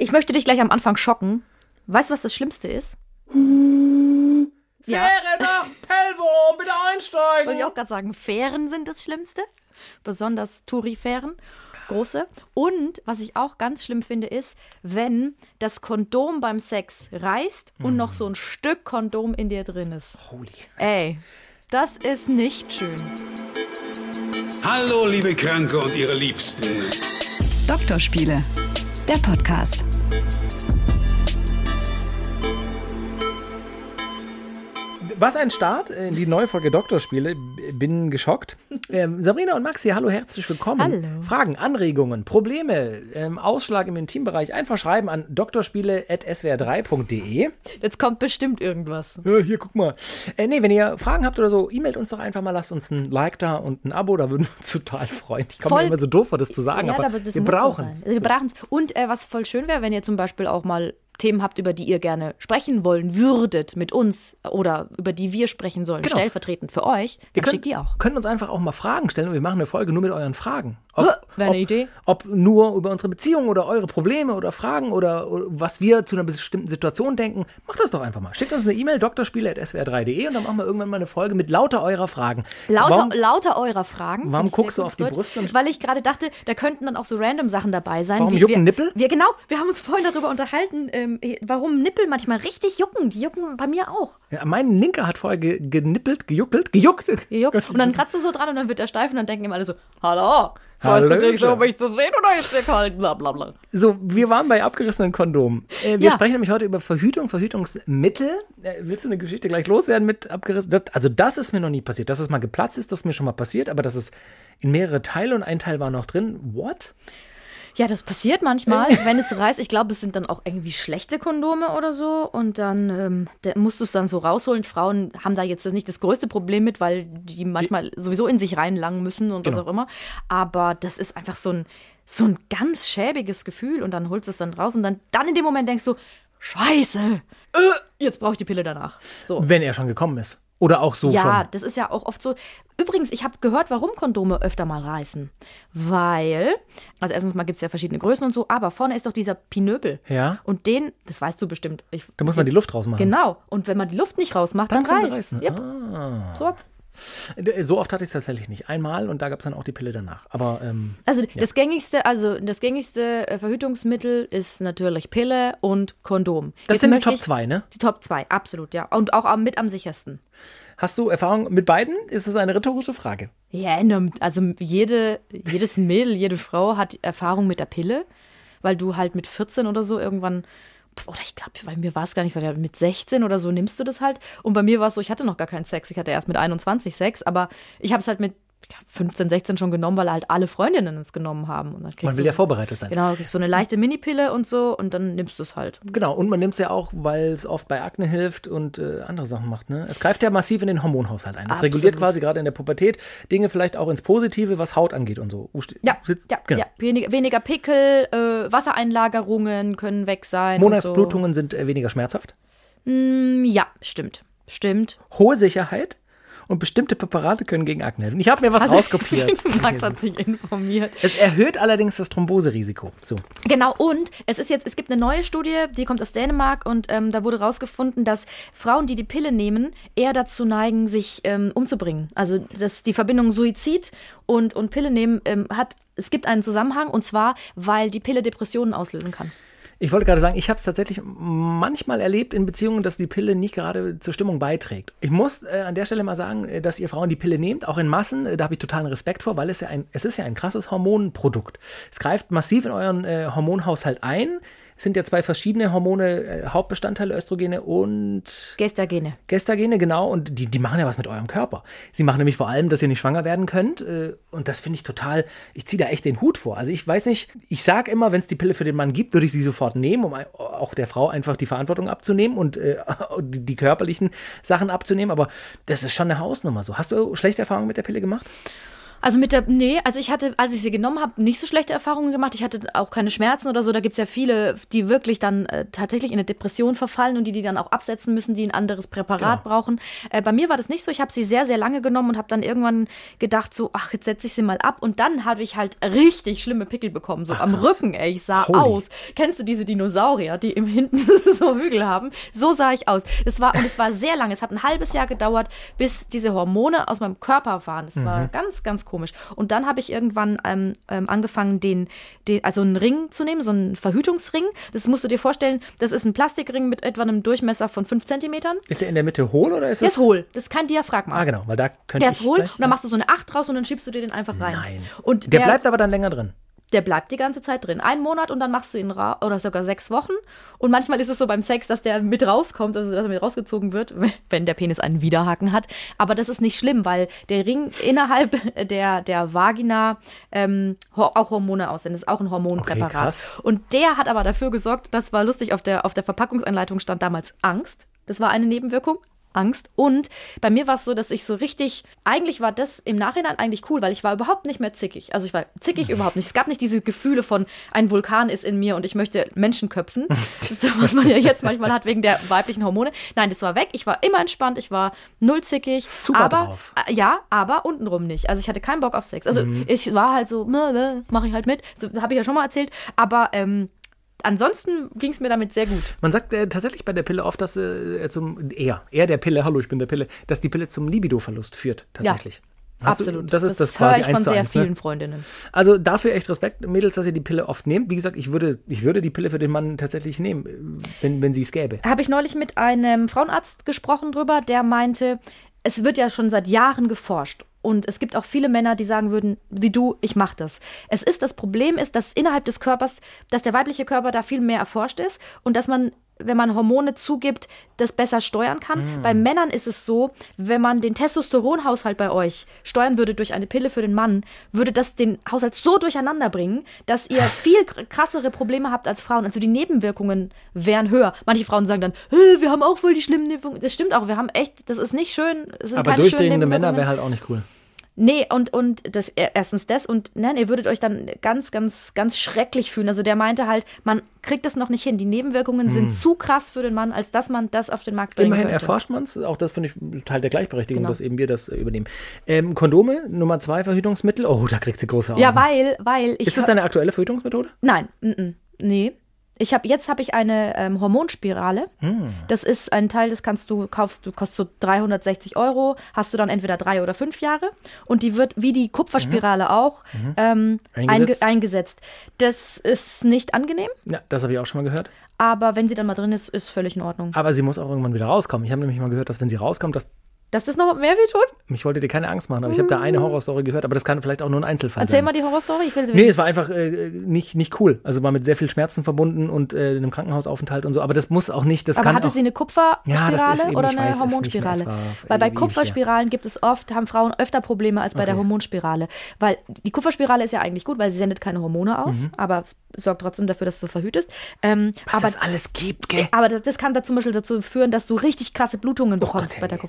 Ich möchte dich gleich am Anfang schocken. Weißt du, was das Schlimmste ist? Ja. Fähre nach Pellworm, bitte einsteigen. Wollte ich auch gerade sagen, Fähren sind das Schlimmste. Besonders Touri-Fähren. Große. Und was ich auch ganz schlimm finde, ist, wenn das Kondom beim Sex reißt und noch so ein Stück Kondom in dir drin ist. Holy. Ey, das ist nicht schön. Hallo, liebe Kranke und ihre Liebsten. Doktorspiele, der Podcast. Was ein Start in die neue Folge Doktorspiele. Bin geschockt. Ähm, Sabrina und Maxi, hallo, herzlich willkommen. Hallo. Fragen, Anregungen, Probleme, ähm, Ausschlag im Intimbereich einfach schreiben an doktorspiele.swr3.de. Jetzt kommt bestimmt irgendwas. Ja, hier, guck mal. Äh, nee, wenn ihr Fragen habt oder so, e-mailt uns doch einfach mal, lasst uns ein Like da und ein Abo, da würden wir uns total freuen. Ich komme mir immer so doof vor, das zu sagen, aber, aber das wir brauchen es. Also Wir brauchen es. Und äh, was voll schön wäre, wenn ihr zum Beispiel auch mal Themen habt, über die ihr gerne sprechen wollen würdet mit uns oder über die wir sprechen sollen, Genau. stellvertretend für euch, dann könnt, schickt die auch. könnt uns einfach auch mal Fragen stellen und wir machen eine Folge nur mit euren Fragen. Wäre eine Idee. Ob nur über unsere Beziehung oder eure Probleme oder Fragen oder, oder was wir zu einer bestimmten Situation denken, macht das doch einfach mal. Schickt uns eine E-Mail, doktorspiele.swr3.de und dann machen wir irgendwann mal eine Folge mit lauter eurer Fragen. Lauter, Warum, lauter eurer Fragen. warum guckst du auf die Deutsch. Brüste und- Weil ich gerade dachte, da könnten dann auch so random Sachen dabei sein. Warum wie, jucken wir, Nippel? Wir, genau, wir haben uns vorhin darüber unterhalten, ähm, warum Nippel manchmal richtig jucken. Die jucken bei mir auch. ja, mein Linker hat vorher ge genippelt, gejuckelt, gejuckt. Gejuckt. Und dann kratzt du so dran und dann wird er steif und dann denken immer alle so, hallo, freust du dich so, mich zu sehen oder ist dir kalt? Bla bla bla. So, wir waren bei abgerissenen Kondomen. Äh, wir Ja. sprechen nämlich heute über Verhütung, Verhütungsmittel. Äh, willst du eine Geschichte gleich loswerden mit abgerissen? Das, also das ist mir noch nie passiert. Dass es mal geplatzt ist, das ist mir schon mal passiert, aber dass es in mehrere Teile und ein Teil war noch drin. What? Ja, das passiert manchmal, wenn es reißt. Ich glaube, es sind dann auch irgendwie schlechte Kondome oder so. Und dann ähm, da musst du es dann so rausholen. Frauen haben da jetzt nicht das größte Problem mit, weil die manchmal sowieso in sich reinlangen müssen und was Genau. auch immer. Aber das ist einfach so ein, so ein ganz schäbiges Gefühl. Und dann holst du es dann raus und dann, dann in dem Moment denkst du, Scheiße, äh, jetzt brauche ich die Pille danach. So. Wenn er schon gekommen ist. Oder auch so Ja, schon. das ist ja auch oft so. Übrigens, ich habe gehört, warum Kondome öfter mal reißen. Weil, also erstens mal gibt es ja verschiedene Größen und so, aber vorne ist doch dieser Pinöbel. Ja. Und den, das weißt du bestimmt. Ich, Da muss man die Luft rausmachen. Genau. Und wenn man die Luft nicht rausmacht, dann, sie reißt. reißen. Yep. Ah. So. So oft hatte ich es tatsächlich nicht. Einmal und da gab es dann auch die Pille danach. Aber ähm, Also das gängigste, also das gängigste äh, Verhütungsmittel ist natürlich Pille und Kondom. das Jetzt sind die Top ich- 2, ne? Die Top 2, absolut, ja. Und auch mit am sichersten. Hast du Erfahrung mit beiden? Ist es eine rhetorische Frage? Ja, also jede, jedes Mädel, jede Frau hat Erfahrung mit der Pille, weil du halt mit 14 oder so irgendwann, oder ich glaube, bei mir war es gar nicht, weil mit 16 oder so nimmst du das halt. Und bei mir war es so, ich hatte noch gar keinen Sex. Ich hatte erst mit 21 Sex, aber ich habe es halt mit 15, 16 schon genommen, weil halt alle Freundinnen es genommen haben. Und dann kriegst Man will ja so- vorbereitet sein. Genau, das ist so eine leichte Minipille und so und dann nimmst du es halt. Genau, und man nimmt es ja auch, weil es oft bei Akne hilft und äh, andere Sachen macht. Ne? Es greift ja massiv in den Hormonhaushalt ein. Es reguliert quasi gerade in der Pubertät Dinge vielleicht auch ins Positive, was Haut angeht und so. Ja, ja, genau. ja. Weniger, weniger Pickel, äh, Wassereinlagerungen können weg sein. Monatsblutungen sind äh, weniger schmerzhaft. So. Mm, Ja, stimmt. Stimmt. Hohe Sicherheit und bestimmte Präparate können gegen Akne helfen. Ich habe mir was Also- rauskopiert. Max hat sich informiert. es erhöht allerdings das Thromboserisiko. So. Genau, und es ist jetzt, es gibt eine neue Studie, die kommt aus Dänemark und ähm, da wurde rausgefunden, dass Frauen, die die Pille nehmen, eher dazu neigen, sich ähm, umzubringen. Also dass die Verbindung Suizid und, und Pille nehmen ähm, hat, es gibt einen Zusammenhang und zwar, weil die Pille Depressionen auslösen kann. Ich wollte gerade sagen, ich habe es tatsächlich manchmal erlebt in Beziehungen, dass die Pille nicht gerade zur Stimmung beiträgt. Ich muss äh, an der Stelle mal sagen, äh, dass ihr Frauen die Pille nehmt, auch in Massen. Äh, da habe ich totalen Respekt vor, weil es ja ein, es ist ja ein krasses Hormonprodukt. Es greift massiv in euren äh, Hormonhaushalt ein. Es sind ja zwei verschiedene Hormone, äh, Hauptbestandteile, Östrogene und Gestagene. Gestagene, genau, und die, die machen ja was mit eurem Körper. Sie machen nämlich vor allem, dass ihr nicht schwanger werden könnt. Äh, und das finde ich total, ich ziehe da echt den Hut vor. Also ich weiß nicht, ich sage immer, wenn es die Pille für den Mann gibt, würde ich sie sofort nehmen, um auch der Frau einfach die Verantwortung abzunehmen und äh, die, die körperlichen Sachen abzunehmen. Aber das ist schon eine Hausnummer so. Hast du schlechte Erfahrungen mit der Pille gemacht? Also mit der, nee, also ich hatte, als ich sie genommen habe, nicht so schlechte Erfahrungen gemacht. Ich hatte auch keine Schmerzen oder so. Da gibt es ja viele, die wirklich dann äh, tatsächlich in eine Depression verfallen und die die dann auch absetzen müssen, die ein anderes Präparat Genau. brauchen. Äh, bei mir war das nicht so. Ich habe sie sehr, sehr lange genommen und habe dann irgendwann gedacht so, ach, jetzt setze ich sie mal ab. Und dann habe ich halt richtig schlimme Pickel bekommen, so am krass. Rücken, ey. Ich sah Holy. aus. Kennst du diese Dinosaurier, die im Hinten so Hügel haben? So sah ich aus. Es war, und es war sehr lange. Es hat ein halbes Jahr gedauert, bis diese Hormone aus meinem Körper waren. Es war Mhm. ganz, ganz komisch. Und dann habe ich irgendwann ähm, ähm, angefangen, den, den, also einen Ring zu nehmen, so einen Verhütungsring. Das musst du dir vorstellen, das ist ein Plastikring mit etwa einem Durchmesser von 5 Zentimetern. Ist der in der Mitte hohl oder ist Der es? ist hohl. Das ist kein Diaphragma. Ah, genau, weil da könnte Der ist hohl gleich- und dann machst du so eine 8 draus und dann schiebst du dir den einfach rein. Nein. Und Der bleibt aber dann länger drin. Der bleibt die ganze Zeit drin. Einen Monat und dann machst du ihn raus, oder sogar sechs Wochen. Und manchmal ist es so beim Sex, dass der mit rauskommt, also dass er mit rausgezogen wird, wenn der Penis einen Widerhaken hat. Aber das ist nicht schlimm, weil der Ring innerhalb der, der Vagina ähm, auch Hormone aussenden. Das ist auch ein Hormonpräparat. Okay, und der hat aber dafür gesorgt, das war lustig, auf der, auf der Verpackungsanleitung stand damals Angst. Das war eine Nebenwirkung. Angst. Und bei mir war es so, dass ich so richtig, eigentlich war das im Nachhinein eigentlich cool, weil ich war überhaupt nicht mehr zickig. Also ich war zickig überhaupt nicht. Es gab nicht diese Gefühle von, ein Vulkan ist in mir und ich möchte Menschen köpfen. So, was man ja jetzt manchmal hat wegen der weiblichen Hormone. Nein, das war weg. Ich war immer entspannt. Ich war null zickig. Super aber, drauf. äh, Ja, aber untenrum nicht. Also ich hatte keinen Bock auf Sex. Also Mhm. ich war halt so, mache ich halt mit. So, Habe ich ja schon mal erzählt. Aber ähm, ansonsten ging es mir damit sehr gut. Man sagt äh, tatsächlich bei der Pille oft, dass äh, zum eher, eher der Pille, hallo, ich bin der Pille, dass die Pille zum Libidoverlust führt, tatsächlich. Hast du- Absolut. das ist das, höre quasi ich von sehr eins, ne? vielen Freundinnen. Also dafür echt Respekt, Mädels, dass ihr die Pille oft nehmt. Wie gesagt, ich würde, ich würde die Pille für den Mann tatsächlich nehmen, wenn, wenn sie es gäbe. habe ich neulich mit einem Frauenarzt gesprochen drüber, der meinte, es wird ja schon seit Jahren geforscht. Und es gibt auch viele Männer, die sagen würden, wie du, ich mache das. Es ist, das Problem ist, dass innerhalb des Körpers, dass der weibliche Körper da viel mehr erforscht ist und dass man, wenn man Hormone zugibt, das besser steuern kann. Bei Männern ist es so, wenn man den Testosteronhaushalt bei euch steuern würde durch eine Pille für den Mann, würde das den Haushalt so durcheinander bringen, dass ihr viel kr- krassere Probleme habt als Frauen. Also die Nebenwirkungen wären höher. Manche Frauen sagen dann, "Hä, wir haben auch voll die schlimmen Nebenwirkungen. Das stimmt auch, wir haben echt, das ist nicht schön. Aber durchdringende Männer wäre halt auch nicht cool. Nee, und, und das, äh, erstens das und nein, ihr würdet euch dann ganz, ganz, ganz schrecklich fühlen. Also der meinte halt, man kriegt das noch nicht hin. Die Nebenwirkungen sind zu krass für den Mann, als dass man das auf den Markt bringen Immerhin könnte. erforscht man es. Auch das finde ich Teil der Gleichberechtigung, Genau. dass eben wir das äh, übernehmen. Ähm, Kondome, Nummer zwei Verhütungsmittel. Oh, da kriegt sie große Augen. Ja, weil, weil ich. Ist das deine aktuelle Verhütungsmethode? Nein, mm, mm, nee. Ich habe jetzt habe ich eine ähm, Hormonspirale. Hm. Das ist ein Teil, das kannst du kaufst du kostet so 360 Euro. Hast du dann entweder drei oder fünf Jahre und die wird wie die Kupferspirale auch ähm, Mhm. Eingesetzt? eingesetzt. eingesetzt. Das ist nicht angenehm, Ja, das habe ich auch schon mal gehört. aber wenn sie dann mal drin ist, ist völlig in Ordnung. Aber sie muss auch irgendwann wieder rauskommen. Ich habe nämlich mal gehört, dass wenn sie rauskommt, dass Dass das noch mehr weh tut? ich wollte dir keine Angst machen, aber ich habe da eine Horrorstory gehört, aber das kann vielleicht auch nur ein Einzelfall Erzähl sein. mal die Horrorstory, ich will sie Nee, wissen. es war einfach äh, nicht, nicht cool. Also war mit sehr viel Schmerzen verbunden und äh, einem Krankenhausaufenthalt und so. Aber das muss auch nicht, das Aber kann hatte auch, sie eine Kupferspirale Ja, eben, oder eine weiß Hormonspirale? Weil bei. Kupferspiralen gibt es oft, haben Frauen öfter Probleme als bei der Okay. Hormonspirale. Weil die Kupferspirale ist ja eigentlich gut, weil sie sendet keine Hormone aus, Mhm. aber sorgt trotzdem dafür, dass du verhütest. Ähm, was aber es alles gibt, gell? aber das, das kann da zum Beispiel dazu führen, dass du richtig krasse Blutungen bekommst Gott, bei der ey.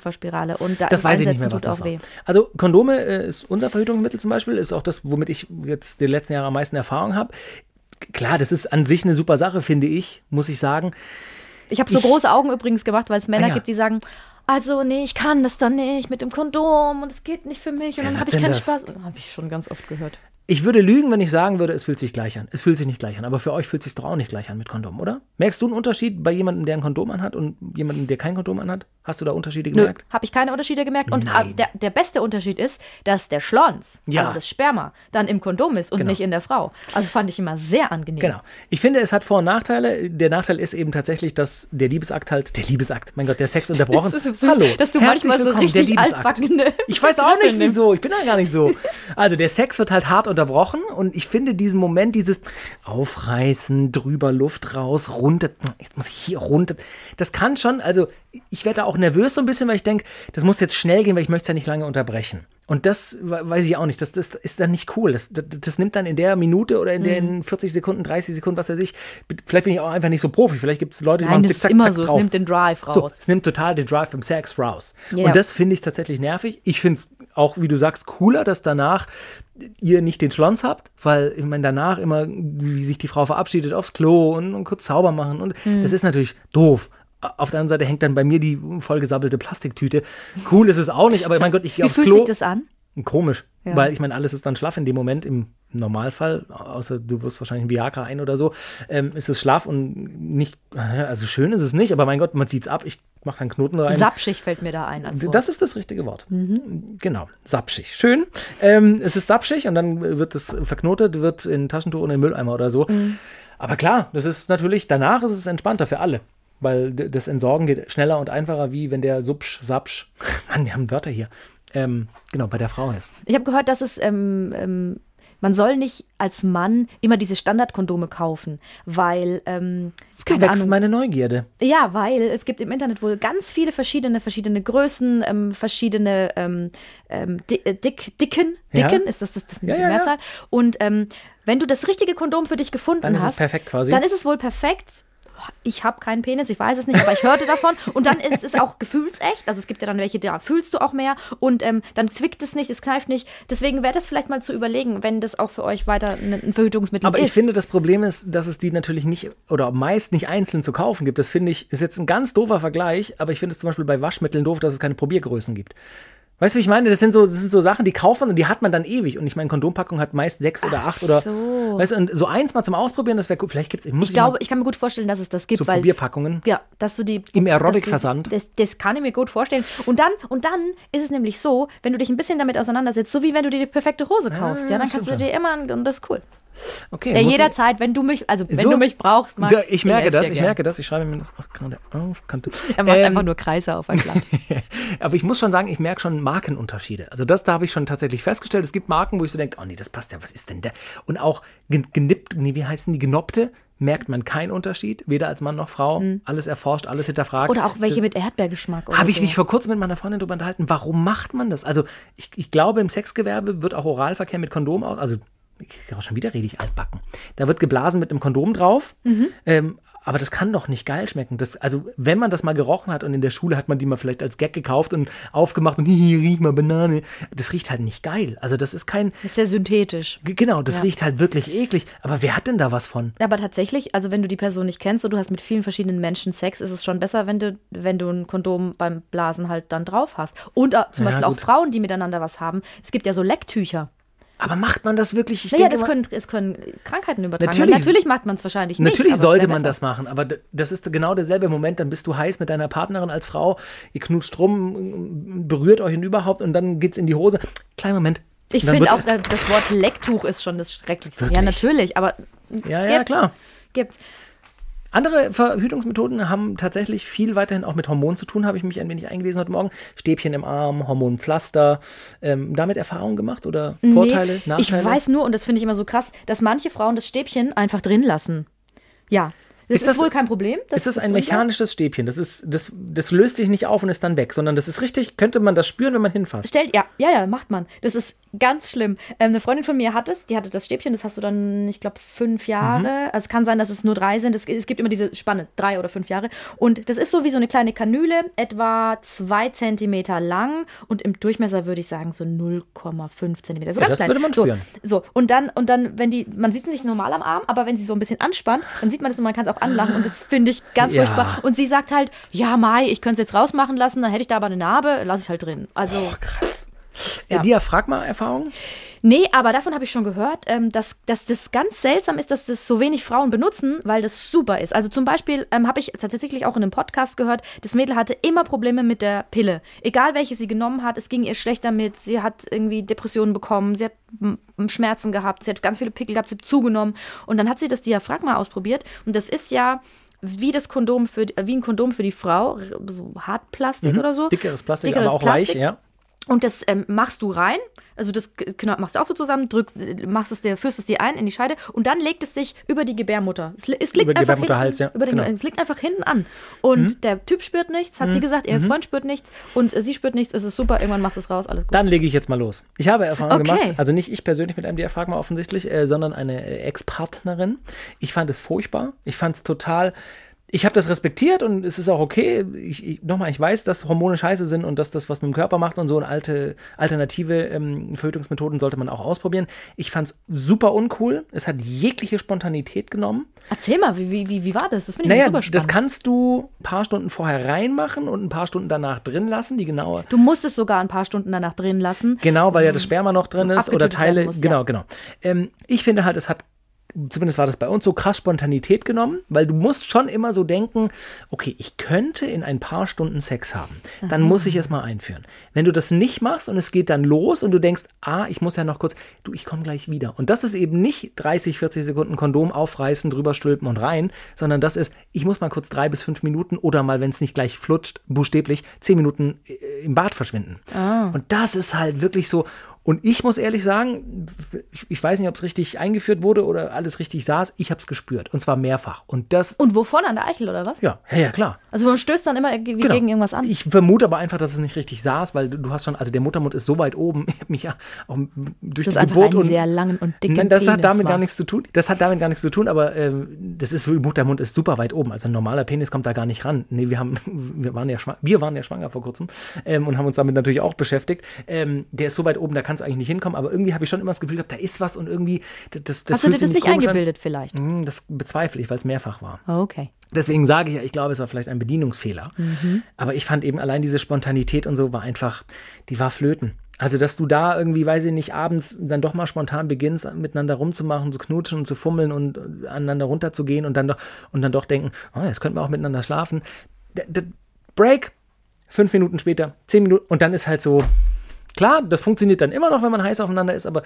Kupferspirale. Und da Das weiß ich nicht mehr, was das auch war. weh. Also Kondome äh, ist unser Verhütungsmittel zum Beispiel, ist auch das, womit ich jetzt die letzten Jahre am meisten Erfahrung habe. Klar, das ist an sich eine super Sache, finde ich, muss ich sagen. Ich habe so Ich- große Augen übrigens gemacht, weil es Männer Ah, ja. gibt, die sagen, also nee, ich kann das dann nicht mit dem Kondom und es geht nicht für mich und Wer dann habe ich keinen das? Spaß. Habe ich schon ganz oft gehört. Ich würde lügen, wenn ich sagen würde, es fühlt sich gleich an. Es fühlt sich nicht gleich an, aber für euch fühlt sich doch auch nicht gleich an mit Kondom, oder? Merkst du einen Unterschied bei jemandem, der ein Kondom anhat und jemandem, der kein Kondom anhat? Hast du da Unterschiede gemerkt? habe ich keine Unterschiede gemerkt. Und Nein. äh, der, der beste Unterschied ist, dass der Schlons, Ja. also das Sperma, dann im Kondom ist und Genau. nicht in der Frau. Also fand ich immer sehr angenehm. Genau. Ich finde, es hat Vor- und Nachteile. Der Nachteil ist eben tatsächlich, dass der Liebesakt halt, der Liebesakt, mein Gott, der Sex unterbrochen. Das ist süß, Hallo, dass du herzlich manchmal so richtig Liebesakt. altbackene Ich weiß auch nicht wieso, ich bin da gar nicht so. Also der Sex wird halt hart unterbrochen und ich finde diesen Moment, dieses Aufreißen, drüber Luft raus, runter, jetzt muss ich hier runter, das kann schon, also ich werde da auch nervös so ein bisschen, weil ich denke, das muss jetzt schnell gehen, weil ich möchte es ja nicht lange unterbrechen. Und das we- weiß ich auch nicht, das, das ist dann nicht cool. Das, das, das nimmt dann in der Minute oder in Mhm. den 40 Sekunden, 30 Sekunden, was weiß ich, vielleicht bin ich auch einfach nicht so Profi, vielleicht gibt es Leute, die Nein, machen das zick, ist zack, immer zack so. Es drauf. nimmt den Drive So, raus. es nimmt total den Drive vom Sex raus. Ja. Und das finde ich tatsächlich nervig. Ich finde es auch, wie du sagst, cooler, dass danach ihr nicht den Schlons habt, weil ich meine, danach immer, wie sich die Frau verabschiedet aufs Klo und, und kurz sauber machen. Und Mhm. das ist natürlich doof. Auf der anderen Seite hängt dann bei mir die vollgesabbelte Plastiktüte. Cool ist es auch nicht, aber mein Gott, ich gehe Wie aufs fühlt Klo. sich das an? Komisch, Ja. weil ich meine, alles ist dann schlaff in dem Moment im Normalfall, außer du wirst wahrscheinlich ein Viagra ein oder so, ähm, ist es schlaff und nicht, also schön ist es nicht, aber mein Gott, man zieht's ab, ich mache da einen Knoten rein. Sapschig fällt mir da ein. Als Wort. Das ist das richtige Wort. Mhm. Genau, sapschig. Schön. Ähm, es ist sapschig und dann wird es verknotet, wird in Taschentuch und in Mülleimer oder so. Mhm. Aber klar, das ist natürlich, danach ist es entspannter für alle. Weil das Entsorgen geht schneller und einfacher, wie wenn der Supsch, Sapsch, Mann, wir haben Wörter hier, ähm, genau, bei der Frau ist. Ich habe gehört, dass es, ähm, ähm, man soll nicht als Mann immer diese Standardkondome kaufen, weil, ähm, keine wächst Ahnung. meine Neugierde. Ja, weil es gibt im Internet wohl ganz viele verschiedene, verschiedene Größen, ähm, verschiedene ähm, ähm, äh, dick, dicken, Ja. dicken, ist das, das, das mit Ja, der ja, ja. Mehrzahl? Und wenn du das richtige Kondom für dich gefunden Dann ist es hast, perfekt quasi. dann ist es wohl perfekt. Ich habe keinen Penis, ich weiß es nicht, aber ich hörte davon. Und dann ist es auch gefühlsecht. Also es gibt ja dann welche, da fühlst du auch mehr. Und ähm, dann zwickt es nicht, es kneift nicht. Deswegen wäre das vielleicht mal zu überlegen, wenn das auch für euch weiter ein Verhütungsmittel Aber ist. ich finde, das Problem ist, dass es die natürlich nicht oder meist nicht einzeln zu kaufen gibt. Das finde ich, ist jetzt ein ganz doofer Vergleich, aber ich finde es zum Beispiel bei Waschmitteln doof, dass es keine Probiergrößen gibt. Weißt du, wie ich meine? Das sind so, das sind so Sachen, die kauft man und die hat man dann ewig. Und ich meine, Kondompackung hat meist sechs oder acht oder. so. Weißt du, und so eins mal zum Ausprobieren, das wäre gut. Vielleicht gibt es. ich glaube, ich kann mir gut vorstellen, dass es das gibt, so weil Probierpackungen. Ja, dass du die. Im Aerobic-Versand. Das, das kann ich mir gut vorstellen. Und dann, und dann ist es nämlich so, wenn du dich ein bisschen damit auseinandersetzt, so wie wenn du dir die perfekte Hose kaufst, ja, dann das kannst du dir immer, und das ist cool. Okay. Ja, jederzeit, wenn du mich, also wenn So. du mich brauchst, Max, ich merke das, ich gern. merke das. Ich schreibe mir das auch gerade auf. Er macht Ähm, einfach nur Kreise auf ein Blatt. Aber ich muss schon sagen, ich merke schon Markenunterschiede. Also das, da habe ich schon tatsächlich festgestellt. Es gibt Marken, wo ich so denke, oh nee, das passt ja, was ist denn der? Und auch gen- genippt, nee, wie heißen die, genoppte, merkt man keinen Unterschied, weder als Mann noch Frau. Alles erforscht, alles hinterfragt. Mhm. Oder auch welche mit Erdbeergeschmack. Habe ich so. mich vor kurzem mit meiner Freundin darüber unterhalten, warum macht man das? Also ich, ich glaube, im Sexgewerbe wird auch Oralverkehr mit Kondom aus, also schon wieder rede ich altbacken. Da wird geblasen mit einem Kondom drauf, Mhm. ähm, aber das kann doch nicht geil schmecken. Das, also wenn man das mal gerochen hat und in der Schule hat man die mal vielleicht als Gag gekauft und aufgemacht und hier riech mal Banane, das riecht halt nicht geil. Also das ist kein, Das ist sehr synthetisch. genau, das Ja. riecht halt wirklich eklig. Aber wer hat denn da was von? Aber tatsächlich, also wenn du die Person nicht kennst und du hast mit vielen verschiedenen Menschen Sex, ist es schon besser, wenn du, wenn du ein Kondom beim Blasen halt dann drauf hast. Und äh, zum Ja, Beispiel auch gut. Frauen, die miteinander was haben. Es gibt ja so Lecktücher. Aber macht man das wirklich? Ich Naja, denke das können, es können Krankheiten übertragen. Natürlich- Natürlich, macht man es wahrscheinlich nicht. Natürlich es sollte man besser. das machen, aber das ist genau derselbe Moment, dann bist du heiß mit deiner Partnerin als Frau, ihr knutscht rum, berührt euch und überhaupt und dann geht's in die Hose. Kleinen Moment. Ich finde auch, äh, das Wort Lecktuch ist schon das Schrecklichste. Ja, Wirklich? natürlich, aber Ja, ja, gibt's. klar. gibt's. Andere Verhütungsmethoden haben tatsächlich viel weiterhin auch mit Hormonen zu tun, habe ich mich ein wenig eingelesen heute Morgen. Stäbchen im Arm, Hormonpflaster. Ähm, damit Erfahrungen gemacht oder Vorteile, nee, Nachteile? Ich weiß nur, und das finde ich immer so krass, dass manche Frauen das Stäbchen einfach drin lassen. Ja. Das Ist ist, das- wohl kein Problem. dass ist das das ein mechanisches Stäbchen? Das, ist, das, das löst sich nicht auf und ist dann weg, sondern das ist richtig, könnte man das spüren, wenn man hinfasst. Stellt, ja, ja, ja, macht man. Das ist ganz schlimm. Ähm, eine Freundin von mir hat es, die hatte das Stäbchen, das hast du dann, ich glaube, fünf Jahre. Mhm. Also es kann sein, dass es nur drei sind. Es, es gibt immer diese Spanne, drei oder fünf Jahre. Und das ist so wie so eine kleine Kanüle, etwa zwei Zentimeter lang und im Durchmesser würde ich sagen so 0,5 Zentimeter. So Ja, ganz das klein. würde man so, spüren. So, und dann, und dann, wenn die, man sieht sie nicht normal am Arm, aber wenn sie so ein bisschen anspannt, dann sieht man das und man kann es auch anlachen und das finde ich ganz Ja. furchtbar. Und sie sagt halt, ja, Mai, ich könnte es jetzt rausmachen lassen, dann hätte ich da aber eine Narbe, lasse ich halt drin. Also. Äh, Ja. Diaphragma-Erfahrung? Nee, aber davon habe ich schon gehört, ähm, dass, dass das ganz seltsam ist, dass das so wenig Frauen benutzen, weil das super ist. Also zum Beispiel ähm, habe ich tatsächlich auch in einem Podcast gehört, das Mädel hatte immer Probleme mit der Pille. Egal welche sie genommen hat, es ging ihr schlecht damit, sie hat irgendwie Depressionen bekommen, sie hat Schmerzen gehabt, sie hat ganz viele Pickel gehabt, sie hat zugenommen. Und dann hat sie das Diaphragma ausprobiert und das ist ja wie das Kondom für wie ein Kondom für die Frau, so Hartplastik oder so. Dickeres Plastik, Dickeres aber auch Plastik. weich, ja. Und das ähm, machst du rein. Also das genau, machst du auch so zusammen, drückst, machst es dir, führst es dir ein in die Scheide und dann legt es sich über die Gebärmutter. Es, es liegt Über die einfach Gebärmutterhals, hinten, ja, über den, genau. Mhm. Es liegt einfach hinten an. Und der Typ spürt nichts, hat sie gesagt, ihr Freund spürt nichts und äh, sie spürt nichts. Es ist super. Irgendwann machst du es raus, alles gut. Dann lege ich jetzt mal los. Ich habe Erfahrungen Okay. gemacht, also nicht ich persönlich mit einem Diaphragma offensichtlich, äh, sondern eine äh, Ex-Partnerin. Ich fand es furchtbar. Ich fand es total ich habe das respektiert und es ist auch okay. Ich, ich, nochmal, ich weiß, dass Hormone scheiße sind und dass das was mit dem Körper macht und so. Und alte, alternative ähm, Verhütungsmethoden sollte man auch ausprobieren. Ich fand es super uncool. Es hat jegliche Spontanität genommen. Erzähl mal, wie, wie, wie, war das? Das finde ich Naja, super spannend. das kannst du ein paar Stunden vorher reinmachen und ein paar Stunden danach drin lassen. Die genaue. du musst es sogar ein paar Stunden danach drehen lassen. Genau, weil ja das Sperma noch drin ist oder Teile. muss, genau, ja. genau. Ähm, ich finde halt, es hat, zumindest war das bei uns so krass Spontanität genommen, weil du musst schon immer so denken, okay, ich könnte in ein paar Stunden Sex haben. Dann muss ich es mal einführen. Wenn du das nicht machst und es geht dann los und du denkst, ah, ich muss ja noch kurz, du, ich komme gleich wieder. Und das ist eben nicht 30, 40 Sekunden Kondom aufreißen, drüber stülpen und rein, sondern das ist, ich muss mal kurz drei bis fünf Minuten oder mal, wenn es nicht gleich flutscht, buchstäblich, zehn Minuten äh, im Bad verschwinden. Und das ist halt wirklich so. Und ich muss ehrlich sagen, ich, weiß nicht, ob es richtig eingeführt wurde oder alles richtig saß. Ich habe es gespürt. Und zwar mehrfach. Und das, Und wovon? An der Eichel oder was? ja, ja, ja, klar. Also man stößt dann immer irgendwie Genau. gegen irgendwas an. Ich vermute aber einfach, dass es nicht richtig saß, weil du, hast schon, also der Muttermund ist so weit oben. Ich habe mich ja auch durch Das die Geburt einen und sehr langen und dicken Nein, das hat Penis damit gar war. nichts zu tun. Das hat damit gar nichts zu tun, aber ähm, das ist, Muttermund ist super weit oben. Also ein normaler Penis kommt da gar nicht ran. Nee, wir haben, wir waren ja schwanger, wir waren ja schwanger vor kurzem ähm, und haben uns damit natürlich auch beschäftigt. Ähm, der ist so weit oben, da kann es eigentlich nicht hinkommen, aber irgendwie habe ich schon immer das Gefühl gehabt, da ist was und irgendwie, das, das, Hast du dir das nicht komisch an. eingebildet vielleicht? Hm, Das bezweifle ich, weil es mehrfach war. Oh, okay. Deswegen sage ich ja, ich glaube, es war vielleicht ein Bedienungsfehler. Aber ich fand eben allein diese Spontanität und so war einfach, die war flöten. Also, dass du da irgendwie, weiß ich nicht, abends dann doch mal spontan beginnst, miteinander rumzumachen, zu knutschen und zu fummeln und äh, aneinander runterzugehen und dann doch, und dann doch denken, oh, jetzt könnten wir auch miteinander schlafen. D Break, fünf Minuten später, zehn Minuten und dann ist halt so, klar, das funktioniert dann immer noch, wenn man heiß aufeinander ist, aber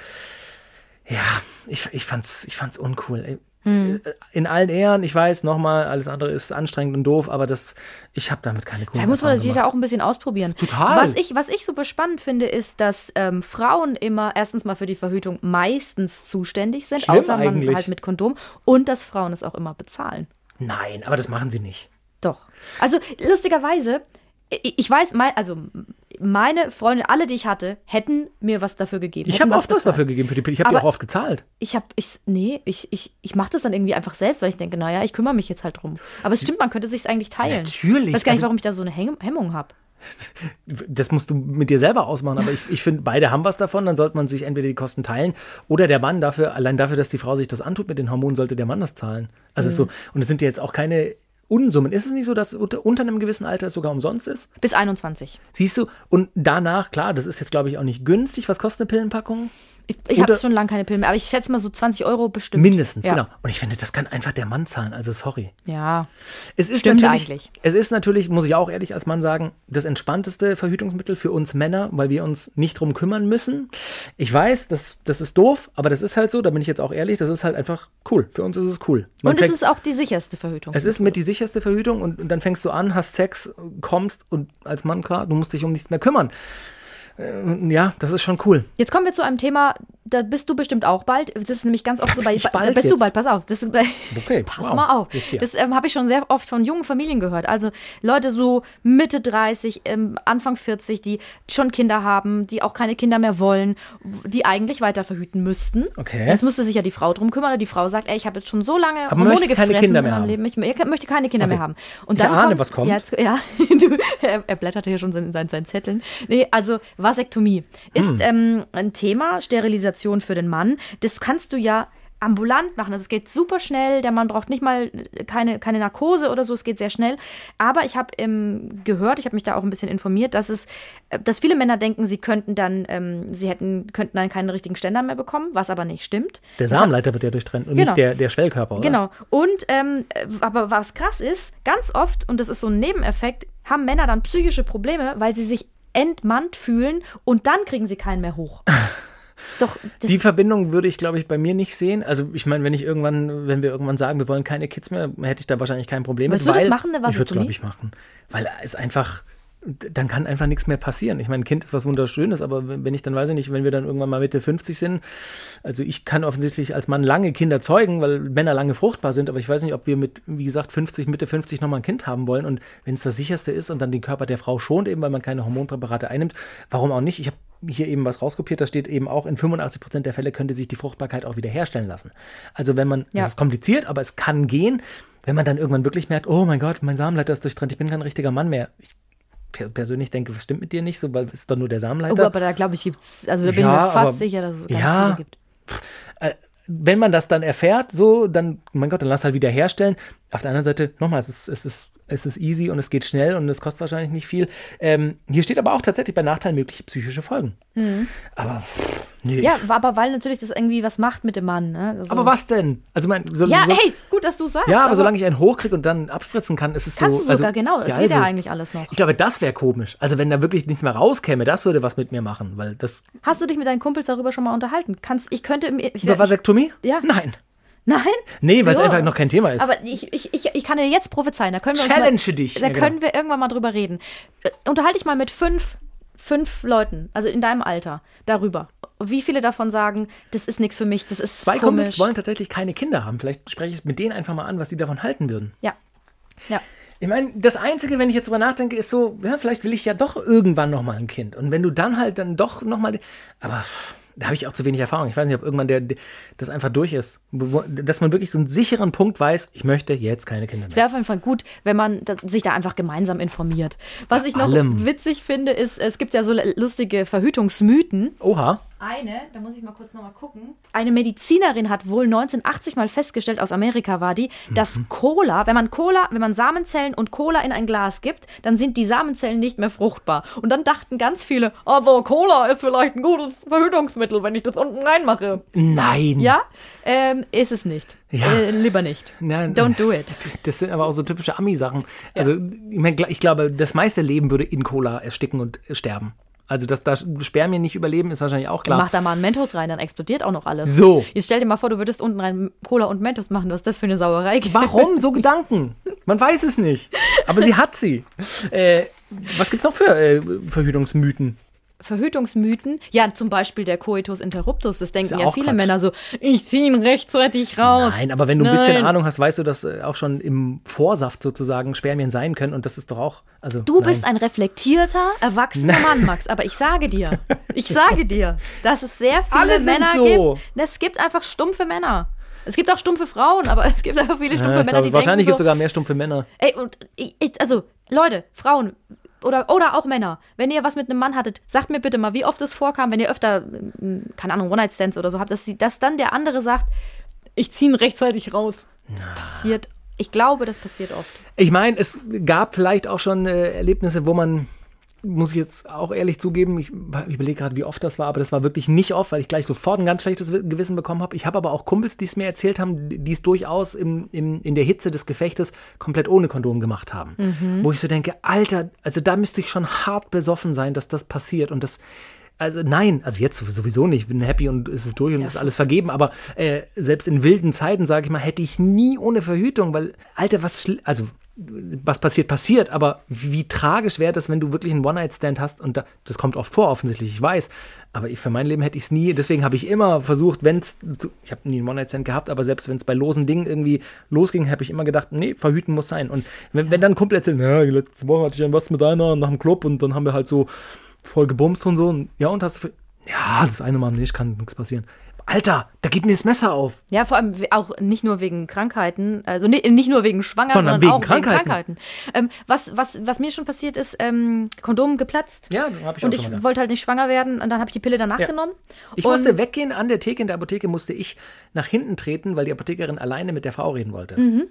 ja, ich, ich, fand's, ich fand's uncool. ey. Hm. Äh, In allen Ehren, ich weiß, nochmal, alles andere ist anstrengend und doof, aber das, ich habe damit keine coole Da muss man das jeder auch ein bisschen ausprobieren. Total. Was ich, was ich super spannend finde, ist, dass ähm, Frauen immer erstens mal für die Verhütung meistens zuständig sind, Schlimm außer man eigentlich. halt mit Kondom. Und dass Frauen es auch immer bezahlen. Nein, aber das machen sie nicht. Doch. Also lustigerweise, ich ich weiß, mein, also meine Freunde, alle, die ich hatte, hätten mir was dafür gegeben. Ich habe oft was dafür gegeben für die Pille. Ich habe Aber- auch oft gezahlt. Ich habe, ich, nee, ich, ich, ich mache das dann irgendwie einfach selbst, weil ich denke, naja, ich kümmere mich jetzt halt drum. Aber es stimmt, man könnte sich eigentlich teilen. Natürlich, Ich weiß gar nicht, also- warum ich da so eine Häng Hemmung habe. Das musst du mit dir selber ausmachen, aber ich, ich finde, beide haben was davon, dann sollte man sich entweder die Kosten teilen oder der Mann dafür, allein dafür, dass die Frau sich das antut mit den Hormonen, sollte der Mann das zahlen. Also ist so, und es sind ja jetzt auch keine Unsummen. Ist es nicht so, dass unter, unter einem gewissen Alter es sogar umsonst ist? Bis 21. Siehst du? Und danach, klar, das ist jetzt, glaube ich, auch nicht günstig. Was kostet eine Pillenpackung? Ich, ich habe schon lange keine Pillen mehr, aber ich schätze mal so 20 Euro bestimmt. Mindestens, ja. genau. Und ich finde, das kann einfach der Mann zahlen. Also sorry. Ja. Es ist Stimmt natürlich, eigentlich. Es ist natürlich, muss ich auch ehrlich als Mann sagen, das entspannteste Verhütungsmittel für uns Männer, weil wir uns nicht drum kümmern müssen. Ich weiß, das, das ist doof, aber das ist halt so, da bin ich jetzt auch ehrlich, das ist halt einfach cool. Für uns ist es cool. Man Und es fängt- ist auch die sicherste Verhütung. es ist mit die sicherste Verhütung und, und dann fängst du an, hast Sex, kommst und als Mann, klar, du musst dich um nichts mehr kümmern. Äh, Ja, das ist schon cool. Jetzt kommen wir zu einem Thema, da bist du bestimmt auch bald. Das ist nämlich ganz oft so bei. Ich da bald bist du jetzt? bald, pass auf. Das Okay, pass wow. mal auf. Das ähm, habe ich schon sehr oft von jungen Familien gehört. Also Leute so Mitte 30, ähm, Anfang 40, die schon Kinder haben, die auch keine Kinder mehr wollen, die eigentlich weiter verhüten müssten. Okay. Jetzt müsste sich ja die Frau drum kümmern. Die Frau sagt, ey, ich habe jetzt schon so lange Aber Hormone möchte keine gefressen Kinder in mehr meinem haben. Leben. Ich, ich möchte keine Kinder mehr Okay. haben. Und Ich ahne, was kommt. Ja, jetzt, ja du, er, er blätterte hier schon in seinen, seinen Zetteln. Nee, also Vasektomie ist Hm. ähm, ein Thema, Sterilisation für den Mann. Das kannst du ja ambulant machen. Also es geht super schnell, der Mann braucht nicht mal keine, keine Narkose oder so, es geht sehr schnell. Aber ich habe ähm, gehört, ich habe mich da auch ein bisschen informiert, dass es, äh, dass viele Männer denken, sie könnten dann, ähm, sie hätten, könnten dann keinen richtigen Ständer mehr bekommen, was aber nicht stimmt. Der Samenleiter wird ja durchtrennt und Genau. nicht der, der Schwellkörper, oder? Genau. Und ähm, äh, aber was krass ist, ganz oft, und das ist so ein Nebeneffekt, haben Männer dann psychische Probleme, weil sie sich entmannt fühlen und dann kriegen sie keinen mehr hoch. Doch. Die Verbindung würde ich, glaube ich, bei mir nicht sehen. Also ich meine, wenn ich irgendwann, wenn wir irgendwann sagen, wir wollen keine Kids mehr, hätte ich da wahrscheinlich kein Problem Würdest mit. du das machen, eine Ich würde es, glaube Vasektomie? ich, machen. Weil es einfach, dann kann einfach nichts mehr passieren. Ich meine, ein Kind ist was Wunderschönes, aber wenn ich dann, weiß ich nicht, wenn wir dann irgendwann mal Mitte 50 sind, also ich kann offensichtlich als Mann lange Kinder zeugen, weil Männer lange fruchtbar sind, aber ich weiß nicht, ob wir mit, wie gesagt, 50, Mitte 50 nochmal ein Kind haben wollen und wenn es das sicherste ist und dann den Körper der Frau schont, eben weil man keine Hormonpräparate einnimmt, warum auch nicht? Ich habe hier eben was rauskopiert, da steht eben auch, in 85 Prozent der Fälle könnte sich die Fruchtbarkeit auch wieder herstellen lassen. Also wenn man, Ja. ist kompliziert, aber es kann gehen. wenn man dann irgendwann wirklich merkt, oh mein Gott, mein Samenleiter ist durchtrennt, ich bin kein richtiger Mann mehr. Ich per- persönlich denke, was stimmt mit dir nicht so, weil es ist doch nur der Oh, Samenleiter. aber da glaube ich, gibt's, also da bin Ja, ich mir fast aber- sicher, dass es ganz ja. viele gibt. wenn man das dann erfährt, so, dann, mein Gott, dann lass halt wieder herstellen. Auf der anderen Seite, nochmal, es ist, es ist, es ist easy und es geht schnell und es kostet wahrscheinlich nicht viel. Ähm, hier steht aber auch tatsächlich bei Nachteil mögliche psychische Folgen. Aber, pff, nee. Mhm. Ja, aber weil natürlich das irgendwie was macht mit dem Mann. Ne? Also, aber was denn? Also, mein, so, Ja, so, hey, gut, dass du sagst. ja, aber, solange ich einen hochkriege und dann abspritzen kann, ist es Kannst so. du sogar, also, genau. Das ja, geht ja also, eigentlich alles noch. Ich glaube, das wäre komisch. Also, wenn da wirklich nichts mehr rauskäme, das würde was mit mir machen, weil das. Hast du dich mit deinen Kumpels darüber schon mal unterhalten? Kannst, ich könnte mir. Ich, Über Vasektomie? Ja. Nein. Nein? Nee, weil es einfach noch kein Thema ist. Aber ich, ich, ich, ich kann dir jetzt prophezeien, da können wir uns Challenge mal, dich. Da Ja, genau. können wir irgendwann mal drüber reden. Äh, Unterhalte dich mal mit fünf, fünf Leuten, also in deinem Alter, darüber. Wie viele davon sagen, das ist nichts für mich, das ist Zwei komisch. Kumpels wollen tatsächlich keine Kinder haben. Vielleicht spreche ich es mit denen einfach mal an, was sie davon halten würden. Ja. Ja. Ich meine, das Einzige, wenn ich jetzt drüber nachdenke, ist so, ja, vielleicht will ich ja doch irgendwann noch mal ein Kind. Und wenn du dann halt dann doch noch mal, aber pff, da habe ich auch zu wenig Erfahrung. Ich weiß nicht, ob irgendwann der, der das einfach durch ist. Dass man wirklich so einen sicheren Punkt weiß, ich möchte jetzt keine Kinder Es mehr. wäre auf jeden Fall gut, wenn man da, sich da einfach gemeinsam informiert. Was ich noch allem. witzig finde, ist, es gibt ja so lustige Verhütungsmythen. Oha. Eine, da muss ich mal kurz nochmal gucken. Eine Medizinerin hat wohl 1980 mal festgestellt, aus Amerika war die, dass Cola, wenn man Cola, wenn man Samenzellen und Cola in ein Glas gibt, dann sind die Samenzellen nicht mehr fruchtbar. Und dann dachten ganz viele, aber Cola ist vielleicht ein gutes Verhütungsmittel, wenn ich das unten reinmache. Nein. Ja, ähm, ist es nicht. Ja. Äh, lieber nicht. Nein. Don't do it. Das sind aber auch so typische Ami-Sachen. Also, ich, mein, ich glaube, das meiste Leben würde in Cola ersticken und sterben. Also, dass da Spermien nicht überleben, ist wahrscheinlich auch klar. Mach da mal einen Mentos rein, dann explodiert auch noch alles. So. Jetzt stell dir mal vor, du würdest unten rein Cola und Mentos machen, was das für eine Sauerei gibt. Warum so Gedanken? Man weiß es nicht. Aber sie hat sie. Äh, was gibt's noch für äh, Verhütungsmythen? Verhütungsmythen, ja, zum Beispiel der Coitus interruptus, das denken ja viele Quatsch. Männer so, ich ziehe ihn rechtzeitig raus. Nein, aber wenn du ein bisschen Nein. Ahnung hast, weißt du, dass äh, auch schon im Vorsaft sozusagen Spermien sein können und das ist doch auch. Also, Du nein. bist ein reflektierter, erwachsener Mann, Max, aber ich sage dir, ich sage dir, dass es sehr viele Alle Männer so. gibt. Es gibt einfach stumpfe Männer. Es gibt auch stumpfe Frauen, aber es gibt einfach viele stumpfe Ja, Männer, glaube, die wahrscheinlich gibt es sogar mehr stumpfe Männer. so, ey, und ich, also Leute, Frauen oder, oder auch Männer, wenn ihr was mit einem Mann hattet, sagt mir bitte mal, wie oft es vorkam, wenn ihr öfter, ähm, keine Ahnung, One-Night-Stands oder so habt, dass, sie, dass dann der andere sagt, ich ziehe ihn rechtzeitig raus. Das passiert, ich glaube, das passiert oft. Ich meine, es gab vielleicht auch schon äh, Erlebnisse, wo man, muss ich jetzt auch ehrlich zugeben, ich, ich überlege gerade, wie oft das war, aber das war wirklich nicht oft, weil ich gleich sofort ein ganz schlechtes Gewissen bekommen habe. Ich habe aber auch Kumpels, die es mir erzählt haben, die es durchaus im, im, in der Hitze des Gefechtes komplett ohne Kondom gemacht haben. Wo ich so denke, Alter, also da müsste ich schon hart besoffen sein, dass das passiert. Und das, also nein, also jetzt sowieso nicht. Ich bin happy und es ist durch und ist alles vergeben. Aber äh, selbst in wilden Zeiten, sage ich mal, hätte ich nie ohne Verhütung, weil, Alter, was, also was passiert, passiert, aber wie tragisch wäre das, wenn du wirklich einen One-Night-Stand hast und da, das kommt oft vor, offensichtlich, ich weiß, aber ich, für mein Leben hätte ich es nie, deswegen habe ich immer versucht, wenn es, ich habe nie einen One-Night-Stand gehabt, aber selbst wenn es bei losen Dingen irgendwie losging, habe ich immer gedacht, nee, verhüten muss sein und wenn, wenn dann ein Kumpel erzählt, na, letzte Woche hatte ich ein was mit einer nach dem Club und dann haben wir halt so voll gebumst und so und ja, und hast du, ja, das eine Mal nicht, kann nichts passieren. Alter, da geht mir das Messer auf. Ja, vor allem auch nicht nur wegen Krankheiten, also ni- nicht nur wegen Schwanger, Sondern sondern, wegen auch Krankheiten. wegen Krankheiten. Ähm, was, was, was mir schon passiert ist, ähm, Kondom geplatzt. Ja, habe ich auch Und schon ich wollte halt nicht schwanger werden und dann habe ich die Pille danach Ja. genommen. Ich musste weggehen an der Theke. In der Apotheke musste ich nach hinten treten, weil die Apothekerin alleine mit der Frau reden wollte. Mhm.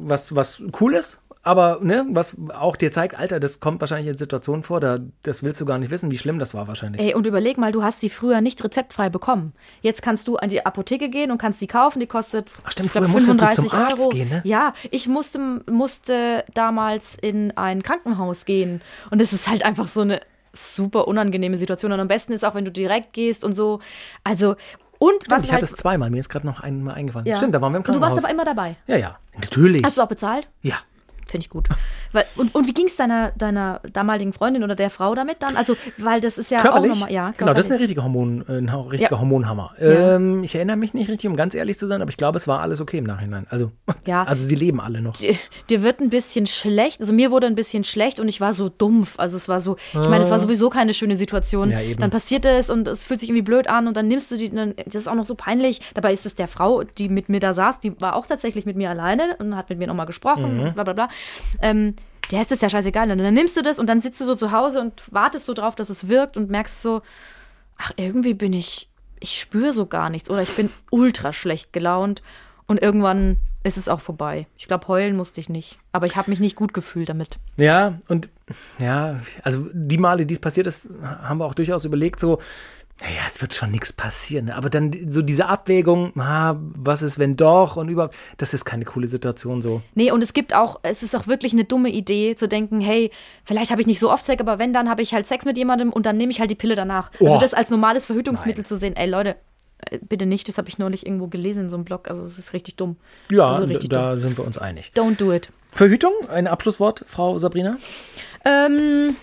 Was, was cool ist, aber ne, was auch dir zeigt, Alter, das kommt wahrscheinlich in Situationen vor, da, das willst du gar nicht wissen, wie schlimm das war wahrscheinlich. Ey, und überleg mal, du hast sie früher nicht rezeptfrei bekommen. Jetzt kannst du an die Apotheke gehen und kannst sie kaufen. Die kostet Ach stimmt, früher musstest du zum 35 Arzt Euro. gehen, ne? Ja, ich musste, musste damals in ein Krankenhaus gehen. Und es ist halt einfach so eine super unangenehme Situation. Und am besten ist auch, wenn du direkt gehst und so. Also, und was ich halt, hatte es zweimal, mir ist gerade noch einmal eingefallen. ja. Stimmt, da waren wir im Und du Krankenhaus. warst aber immer dabei. ja, ja, natürlich. Hast du auch bezahlt? ja, finde ich gut. Und, und wie ging es deiner, deiner damaligen Freundin oder der Frau damit dann? Also, weil das ist ja Körperlich? auch nochmal, ja, genau, das ist eine körperlich. richtige Hormon, äh, ein richtiger Ja. Hormonhammer. Ja. Ähm, ich erinnere mich nicht richtig, um ganz ehrlich zu sein, aber ich glaube, es war alles okay im Nachhinein. Also, Ja. also sie leben alle noch. dir, dir wird ein bisschen schlecht. Also mir wurde ein bisschen schlecht und ich war so dumpf. Also es war so, ich meine, es war sowieso keine schöne Situation. Ah. Ja, eben. Dann passiert es und es fühlt sich irgendwie blöd an und dann nimmst du die, dann, das ist auch noch so peinlich. Dabei ist es der Frau, die mit mir da saß, die war auch tatsächlich mit mir alleine und hat mit mir nochmal gesprochen Mhm. bla bla bla. Ähm, der ist es ja scheißegal. Und dann nimmst du das und dann sitzt du so zu Hause und wartest so drauf, dass es wirkt und merkst so, ach, irgendwie bin ich, ich spüre so gar nichts oder ich bin ultra schlecht gelaunt und irgendwann ist es auch vorbei. Ich glaube, heulen musste ich nicht, aber ich habe mich nicht gut gefühlt damit. Ja, und ja, also die Male, die es passiert ist, haben wir auch durchaus überlegt, so, naja, es wird schon nichts passieren. ne? Aber dann so diese Abwägung, ah, was ist, wenn doch und überhaupt, das ist keine coole Situation so. Nee, und es gibt auch, es ist auch wirklich eine dumme Idee zu denken, hey, vielleicht habe ich nicht so oft Sex, aber wenn, dann habe ich halt Sex mit jemandem und dann nehme ich halt die Pille danach. Also Oh. das als normales Verhütungsmittel zu sehen, ey Leute, äh, bitte nicht, das habe ich neulich irgendwo gelesen in so einem Blog, also es ist richtig dumm. Ja, also richtig da sind wir uns einig. dumm. Don't do it. Verhütung, ein Abschlusswort, Frau Sabrina? Ähm,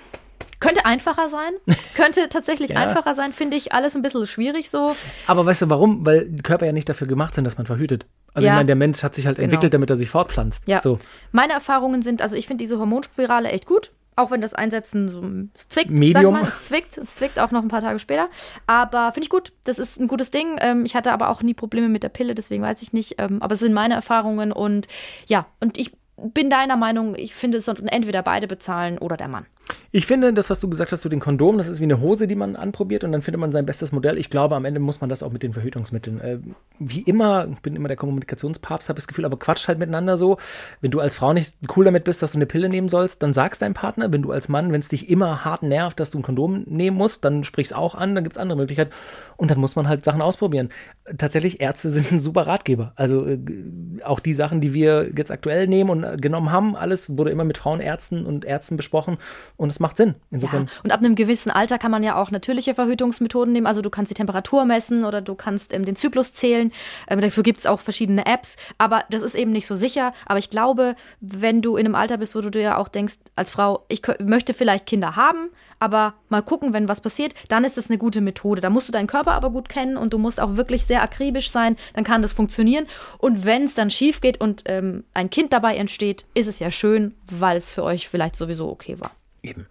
könnte einfacher sein. Könnte tatsächlich Ja. einfacher sein, finde ich alles ein bisschen schwierig so. Aber weißt du warum? Weil die Körper ja nicht dafür gemacht sind, dass man verhütet. Also Ja. ich meine, der Mensch hat sich halt Genau. entwickelt, damit er sich fortpflanzt. Ja. So. Meine Erfahrungen sind, also ich finde diese Hormonspirale echt gut. Auch wenn das Einsetzen so, es zwickt, Medium. mal, es zwickt, es zwickt auch noch ein paar Tage später. Aber finde ich gut, das ist ein gutes Ding. Ähm, ich hatte aber auch nie Probleme mit der Pille, deswegen weiß ich nicht. Ähm, aber es sind meine Erfahrungen und ja, und ich bin deiner Meinung, ich finde, es sollten entweder beide bezahlen oder der Mann. Ich finde, das, was du gesagt hast zu den Kondomen, das ist wie eine Hose, die man anprobiert und dann findet man sein bestes Modell. Ich glaube, am Ende muss man das auch mit den Verhütungsmitteln. Äh, wie immer, ich bin immer der Kommunikationspapst, habe das Gefühl, aber quatscht halt miteinander so. Wenn du als Frau nicht cool damit bist, dass du eine Pille nehmen sollst, dann sagst deinem Partner. Wenn du als Mann, wenn es dich immer hart nervt, dass du ein Kondom nehmen musst, dann sprich's auch an, dann gibt es andere Möglichkeiten. Und dann muss man halt Sachen ausprobieren. Tatsächlich, Ärzte sind ein super Ratgeber. Also äh, auch die Sachen, die wir jetzt aktuell nehmen und äh, genommen haben, alles wurde immer mit Frauenärzten und Ärzten besprochen und es macht Sinn. Insofern. Ja. Und ab einem gewissen Alter kann man ja auch natürliche Verhütungsmethoden nehmen. Also du kannst die Temperatur messen oder du kannst ähm, den Zyklus zählen. Ähm, dafür gibt es auch verschiedene Apps. Aber das ist eben nicht so sicher. Aber ich glaube, wenn du in einem Alter bist, wo du dir ja auch denkst, als Frau, ich möchte vielleicht Kinder haben, aber mal gucken, wenn was passiert, dann ist das eine gute Methode. Da musst du deinen Körper aber gut kennen und du musst auch wirklich sehr akribisch sein. Dann kann das funktionieren. Und wenn es dann schief geht und ähm, ein Kind dabei entsteht, ist es ja schön, weil es für euch vielleicht sowieso okay war. Eben.